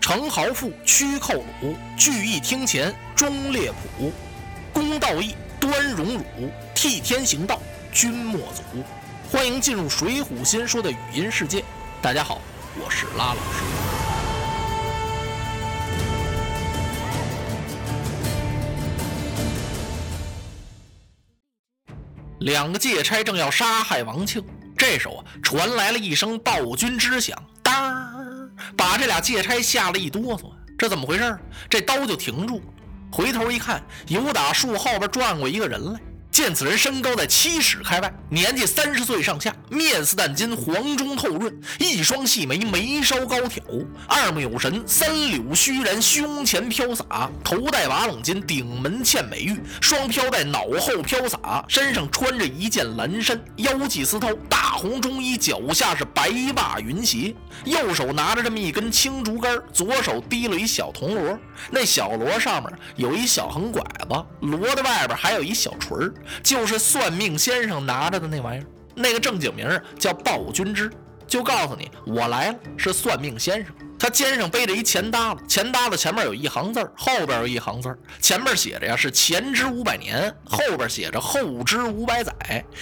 程豪富，屈寇鲁，聚义厅前，忠烈谱，公道义，端荣辱，替天行道，君莫阻。欢迎进入《水浒新说》的语音世界。大家好，我是拉老师。两个借差正要杀害王庆，这时候啊，传来了一声暴君之响，当，把这俩借差吓了一哆嗦。这怎么回事？这刀就停住，回头一看，有打树后边转过一个人来。见此人身高在七尺开外，年纪三十岁上下，面似淡金，黄中透润，一双细眉，眉梢高挑，二目有神，三绺虚髯，胸前飘洒，头戴瓦冷巾，顶门嵌美玉，双飘带脑后飘洒，身上穿着一件蓝衫，腰系丝绦，大红中衣，脚下是白袜云鞋，右手拿着这么一根青竹竿，左手提了一小铜锣，那小锣上面有一小横拐子，锣的外边还有一小锤儿。就是算命先生拿着的那玩意儿，那个正经名叫暴君之，就告诉你我来了，是算命先生。他肩上背着一钱搭子，钱搭子前面有一行字儿，后边有一行字儿，前面写着呀是前知五百年，后边写着后知五百载。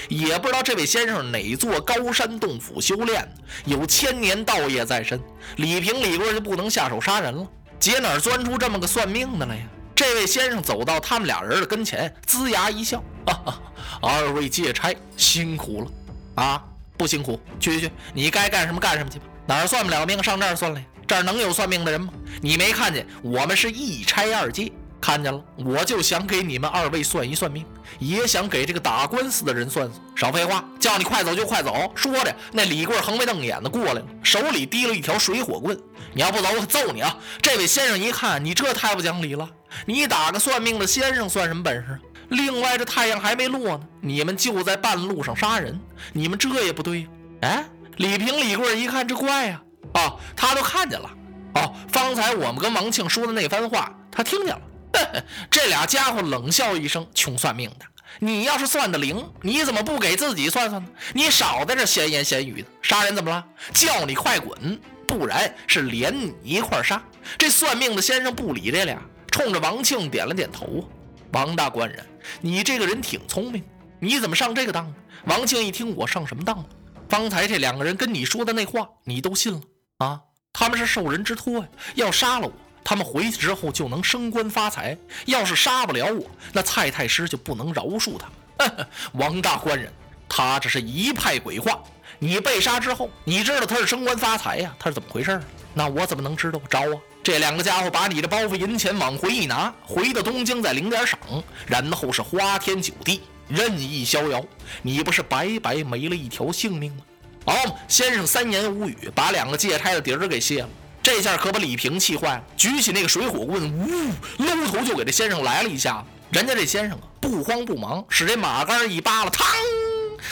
也不知道这位先生哪座高山洞府修炼，有千年道业在身。李平、李贵就不能下手杀人了，姐哪钻出这么个算命的来呀？这位先生走到他们俩人的跟前，龇牙一笑：“哈哈，二位借差辛苦了啊！不辛苦，去去去，你该干什么干什么去吧。哪儿算不了命，上这儿算来。这儿能有算命的人吗？你没看见我们是一差二借？看见了，我就想给你们二位算一算命，也想给这个打官司的人算算。少废话，叫你快走就快走。说着，那李贵横眉瞪眼的过来了，手里提了一条水火棍。你要不走，我揍你啊！这位先生一看，你这太不讲理了。你打个算命的先生算什么本事？另外，这太阳还没落呢，你们就在半路上杀人，你们这也不对呀。哎，李平、李贵一看，这怪呀！哦，他都看见了。哦，方才我们跟王庆说的那番话，他听见了。这俩家伙冷笑一声：“穷算命的，你要是算得灵，你怎么不给自己算算呢？你少在这闲言闲语的。杀人怎么了？叫你快滚，不然是连你一块杀。”这算命的先生不理这俩。冲着王庆点了点头，王大官人，你这个人挺聪明，你怎么上这个当？王庆一听，我上什么当了？方才这两个人跟你说的那话，你都信了啊？他们是受人之托呀，要杀了我，他们回去之后就能升官发财；要是杀不了我，那蔡太师就不能饶恕他。王大官人，他这是一派鬼话。你被杀之后，你知道他是升官发财呀？他是怎么回事？那我怎么能知道？招啊！这两个家伙把你的包袱银钱往回一拿，回到东京再领点赏，然后是花天酒地，任意逍遥。你不是白白没了一条性命吗？好，先生三言五语把两个借差的底儿给卸了。这下可把李平气坏了，举起那个水火棍，呜，搂头就给这先生来了一下。人家这先生啊，不慌不忙，使这马杆一扒拉，嘡，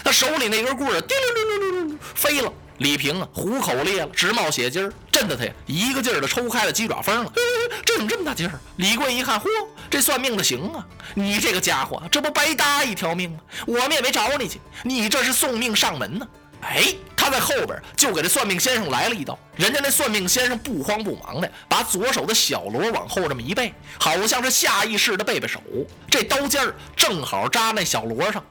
他手里那根棍儿叮溜溜溜溜溜飞了。李平啊，虎口裂了，直冒血筋儿，震得他呀一个劲儿的抽开了鸡爪风了。这怎么这么大劲儿？李贵一看，嚯，这算命的行啊！你这个家伙，这不白搭一条命吗？我们也没找你去，你这是送命上门呢。哎，他在后边就给这算命先生来了一刀。人家那算命先生不慌不忙的，把左手的小锣往后这么一背，好像是下意识的背背手，这刀尖儿正好扎那小锣上。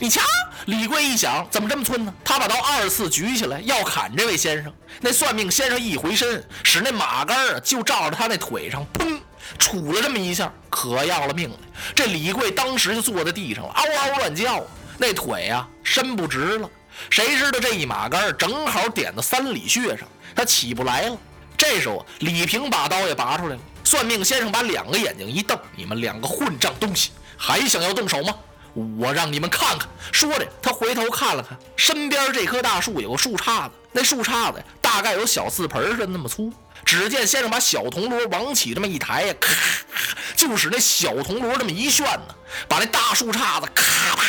你瞧，李贵一想，怎么这么寸呢？他把刀二次举起来要砍这位先生。那算命先生一回身，使那马杆啊，就照着他那腿上，砰，杵了这么一下，可要了命了。这李贵当时就坐在地上了，嗷嗷乱叫，那腿啊伸不直了。谁知道这一马杆正好点到三里穴上，他起不来了。这时候李平把刀也拔出来了。算命先生把两个眼睛一瞪：“你们两个混账东西，还想要动手吗？”我让你们看看。说着，他回头看了看身边这棵大树，有个树杈子，那树杈子大概有小四盆似的那么粗。只见先生把小铜锣往起这么一抬呀，咔，就使那小铜锣这么一旋呢，把那大树杈子咔啪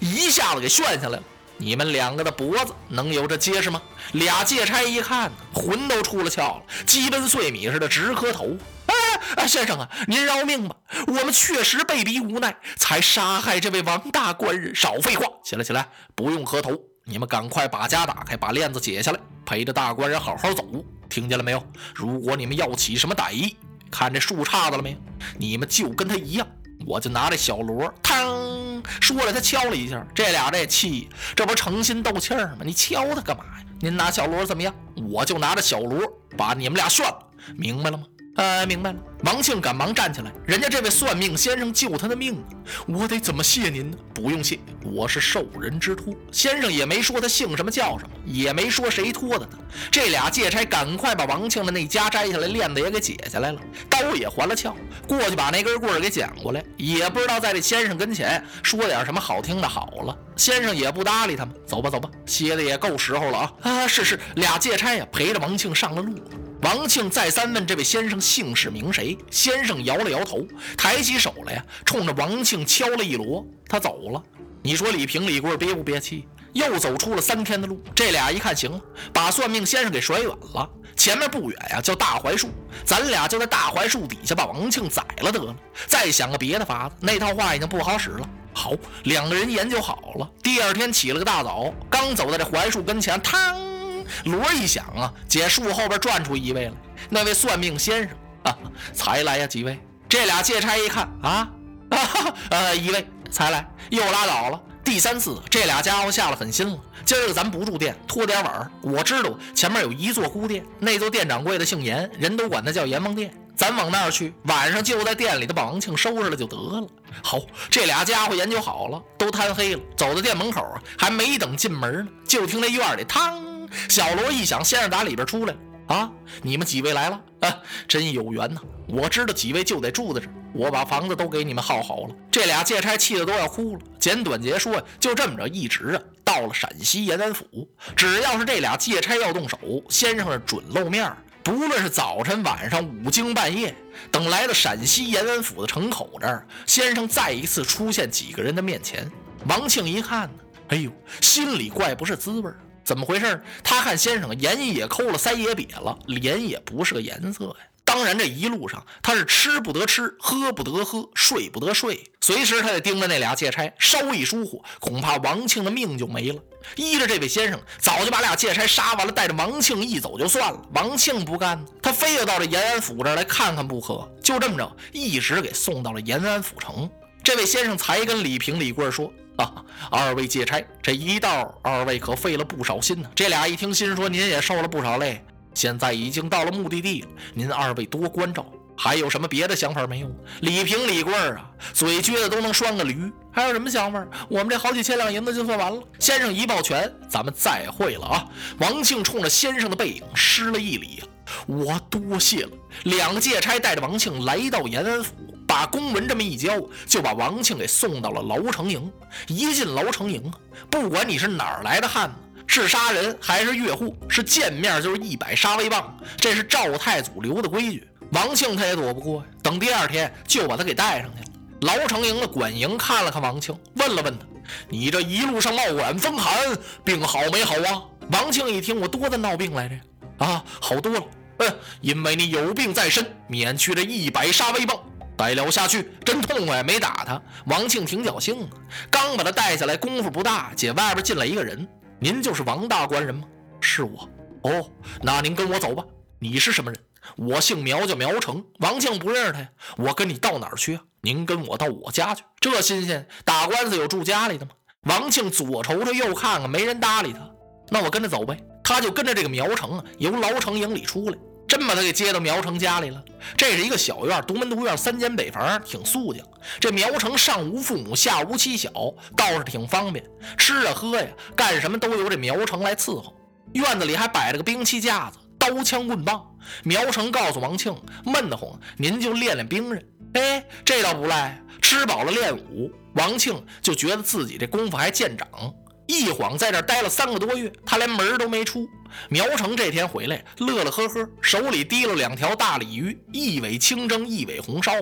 一下子给旋下来了。你们两个的脖子能有这结实吗？俩借差一看，魂都出了窍了，鸡奔碎米似的直磕头。啊，先生啊，您饶命吧！我们确实被逼无奈，才杀害这位王大官人。少废话，起来起来，不用磕头，你们赶快把枷打开，把链子解下来，陪着大官人好好走。听见了没有？如果你们要起什么歹意，看这树杈子了没有？你们就跟他一样，我就拿这小锣，嘡，说了他敲了一下，这俩这气，这不是诚心斗气儿吗？你敲他干嘛呀？您拿小锣怎么样？我就拿着小锣把你们俩炫了，明白了吗？呃，明白了。王庆赶忙站起来，人家这位算命先生救他的命啊，我得怎么谢您呢？不用谢，我是受人之托。先生也没说他姓什么叫什么，也没说谁托的他。这俩借差赶快把王庆的那枷摘下来，链子也给解下来了，刀也还了鞘，过去把那根棍儿给捡过来，也不知道在这先生跟前说点什么好听的。好了，先生也不搭理他们，走吧走吧，歇的也够时候了啊啊！是是，俩借差呀陪着王庆上了路。王庆再三问这位先生姓氏名谁，先生摇了摇头，抬起手来呀，冲着王庆敲了一锣，他走了。你说李平、李贵憋不憋气？又走出了三天的路，这俩一看行了，把算命先生给甩远了。前面不远呀，叫大槐树，咱俩就在大槐树底下把王庆宰了得了。再想个别的法子，那套话已经不好使了。好，两个人研究好了，第二天起了个大早，刚走到这槐树跟前，嘡。锣一响啊，姐树后边转出一位来，那位算命先生啊，才来呀，几位？这俩借差一看啊，呃，一位才来，又拉倒了。第三次，这俩家伙下了狠心了，今儿个咱不住店，拖点碗。我知道前面有一座孤店，那座店掌柜的姓严，人都管他叫阎王殿。咱往那儿去，晚上就在店里的王庆收拾了就得了。好，这俩家伙研究好了，都贪黑了，走到店门口，还没等进门呢，就听那院里嘡。小罗一想，先生打里边出来了啊！你们几位来了啊？真有缘呐！我知道几位就得住在这儿，我把房子都给你们耗好了。这俩借差气得都要哭了。简短截说，就这么着，一直啊到了陕西延安府。只要是这俩借差要动手，先生是准露面。不论是早晨、晚上、五更半夜，等来到陕西延安府的城口这儿，先生再一次出现几个人的面前。王庆一看呢，哎呦，心里怪不是滋味儿。怎么回事？他看先生眼也抠了，腮也瘪了，脸也不是个颜色呀。当然，这一路上他是吃不得吃，喝不得喝，睡不得睡，随时他得盯着那俩借差，稍一疏忽，恐怕王庆的命就没了。依着这位先生，早就把俩借差杀完了，带着王庆一走就算了。王庆不干，他非要到这延安府这儿来看看不可。就这么着，一直给送到了延安府城。这位先生才跟李平、李贵说。啊，二位借差，这一道二位可费了不少心呢。这俩一听，心说您也受了不少累。现在已经到了目的地了，您二位多关照。还有什么别的想法没有？李平、李贵儿啊，嘴撅的都能拴个驴。还有什么想法？我们这好几千两银子就算完了。先生一抱拳，咱们再会了啊！王庆冲着先生的背影施了一礼，我多谢了。两个借差带着王庆来到延安府。把公文这么一交，就把王庆给送到了牢城营。一进牢城营，不管你是哪儿来的汉子，是杀人还是越户，是见面就是一百杀威棒，这是赵太祖留的规矩。王庆他也躲不过呀。等第二天就把他给带上去了。牢城营的管营看了看王庆，问了问他：“你这一路上冒晚风寒，病好没好啊？”王庆一听，我多大闹病来着？啊，好多了。嗯，因为你有病在身，免去这一百杀威棒。还聊下去真痛快，没打他。王庆挺侥幸啊，刚把他带下来，功夫不大，姐外边进来一个人。您就是王大官人吗？是我。哦，那您跟我走吧。你是什么人？我姓苗，叫苗成。王庆不认识他呀。我跟你到哪儿去啊？您跟我到我家去。这新鲜，打官司有住家里的吗？王庆左瞅瞅，右看看，没人搭理他。那我跟着走呗。他就跟着这个苗成啊，由牢城营里出来。真把他给接到苗城家里了。这是一个小院，独门独院，三间北房，挺肃静。这苗城上无父母，下无妻小，倒是挺方便。吃啊喝呀，干什么都由这苗城来伺候。院子里还摆着个兵器架子，刀枪棍棒。苗城告诉王庆，闷得慌，您就练练兵刃。哎，这倒不赖，吃饱了练武。王庆就觉得自己这功夫还见长。一晃在这待了三个多月，他连门都没出。苗成这天回来，乐乐呵呵，手里提了两条大鲤鱼，一尾清蒸，一尾红烧。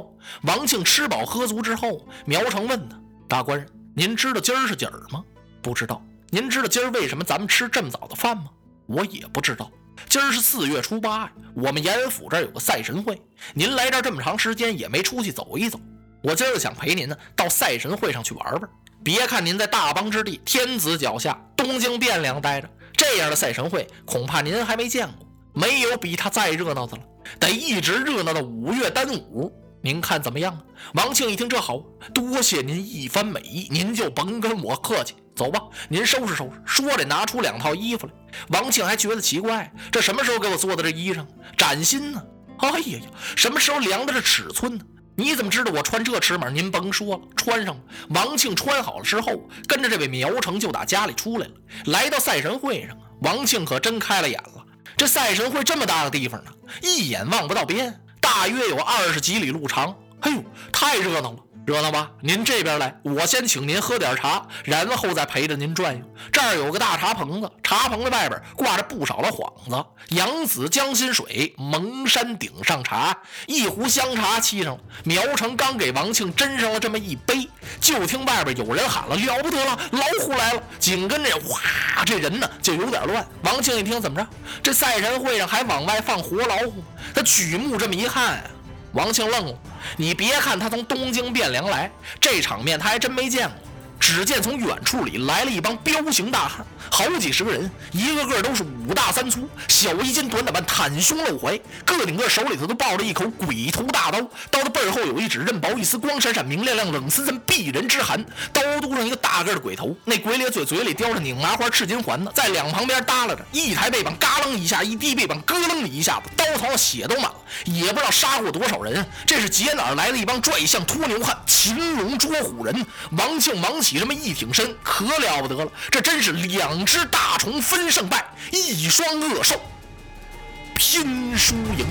王庆吃饱喝足之后，苗成问他：“大官人，您知道今儿是几儿吗？”“不知道。”“您知道今儿为什么咱们吃这么早的饭吗？”“我也不知道。”今儿是四月初八呀，我们严府这儿有个赛神会，您来这儿这么长时间也没出去走一走，我今儿想陪您呢到赛神会上去玩玩。别看您在大邦之地、天子脚下、东京汴梁待着，这样的赛神会恐怕您还没见过，没有比他再热闹的了，得一直热闹到五月端午。您看怎么样？王庆一听这好，多谢您一番美意，您就甭跟我客气，走吧。您收拾收拾。说着拿出两套衣服来。王庆还觉得奇怪，这什么时候给我做的这衣裳？崭新呢！哎呀呀，什么时候量的这尺寸呢？你怎么知道我穿这尺码？您甭说了，穿上。王庆穿好了之后，跟着这位苗成就打家里出来了，来到赛神会上啊。王庆可真开了眼了，这赛神会这么大的地方呢，一眼望不到边。大约有二十几里路长，哎呦，太热闹了，热闹吧？您这边来，我先请您喝点茶，然后再陪着您转悠。这儿有个大茶棚子，茶棚的外边挂着不少的幌子，扬子江心水，蒙山顶上茶，一壶香茶沏上了。苗成刚给王庆斟上了这么一杯，就听外边有人喊了：“了不得了，老虎来了！”紧跟着，哗，这人呢就有点乱。王庆一听，怎么着？这赛神会上还往外放活老虎？他举目这么一看，王庆愣了。你别看他从东京汴梁来，这场面他还真没见过。只见从远处里来了一帮彪形大汉，好几十个人，一个个都是五大三粗，小衣襟短打扮，袒胸露怀，个顶个手里头都抱着一口鬼头大刀，刀的背后有一指刃薄一丝，光闪闪，明亮亮，冷森森，避人之寒。刀肚上一个大个的鬼头，那鬼咧嘴，嘴里叼着拧麻花赤金环呢，在两旁边耷拉着一抬背膀，嘎楞一下，一低背膀，咯楞一下子，刀头上血都满了，也不知道杀过多少人。这是劫哪儿来的一帮拽象拖牛汉，擒龙捉虎人。王庆王起这么一挺身，可了不得了，这真是两只大虫分胜败，一双恶兽拼输赢。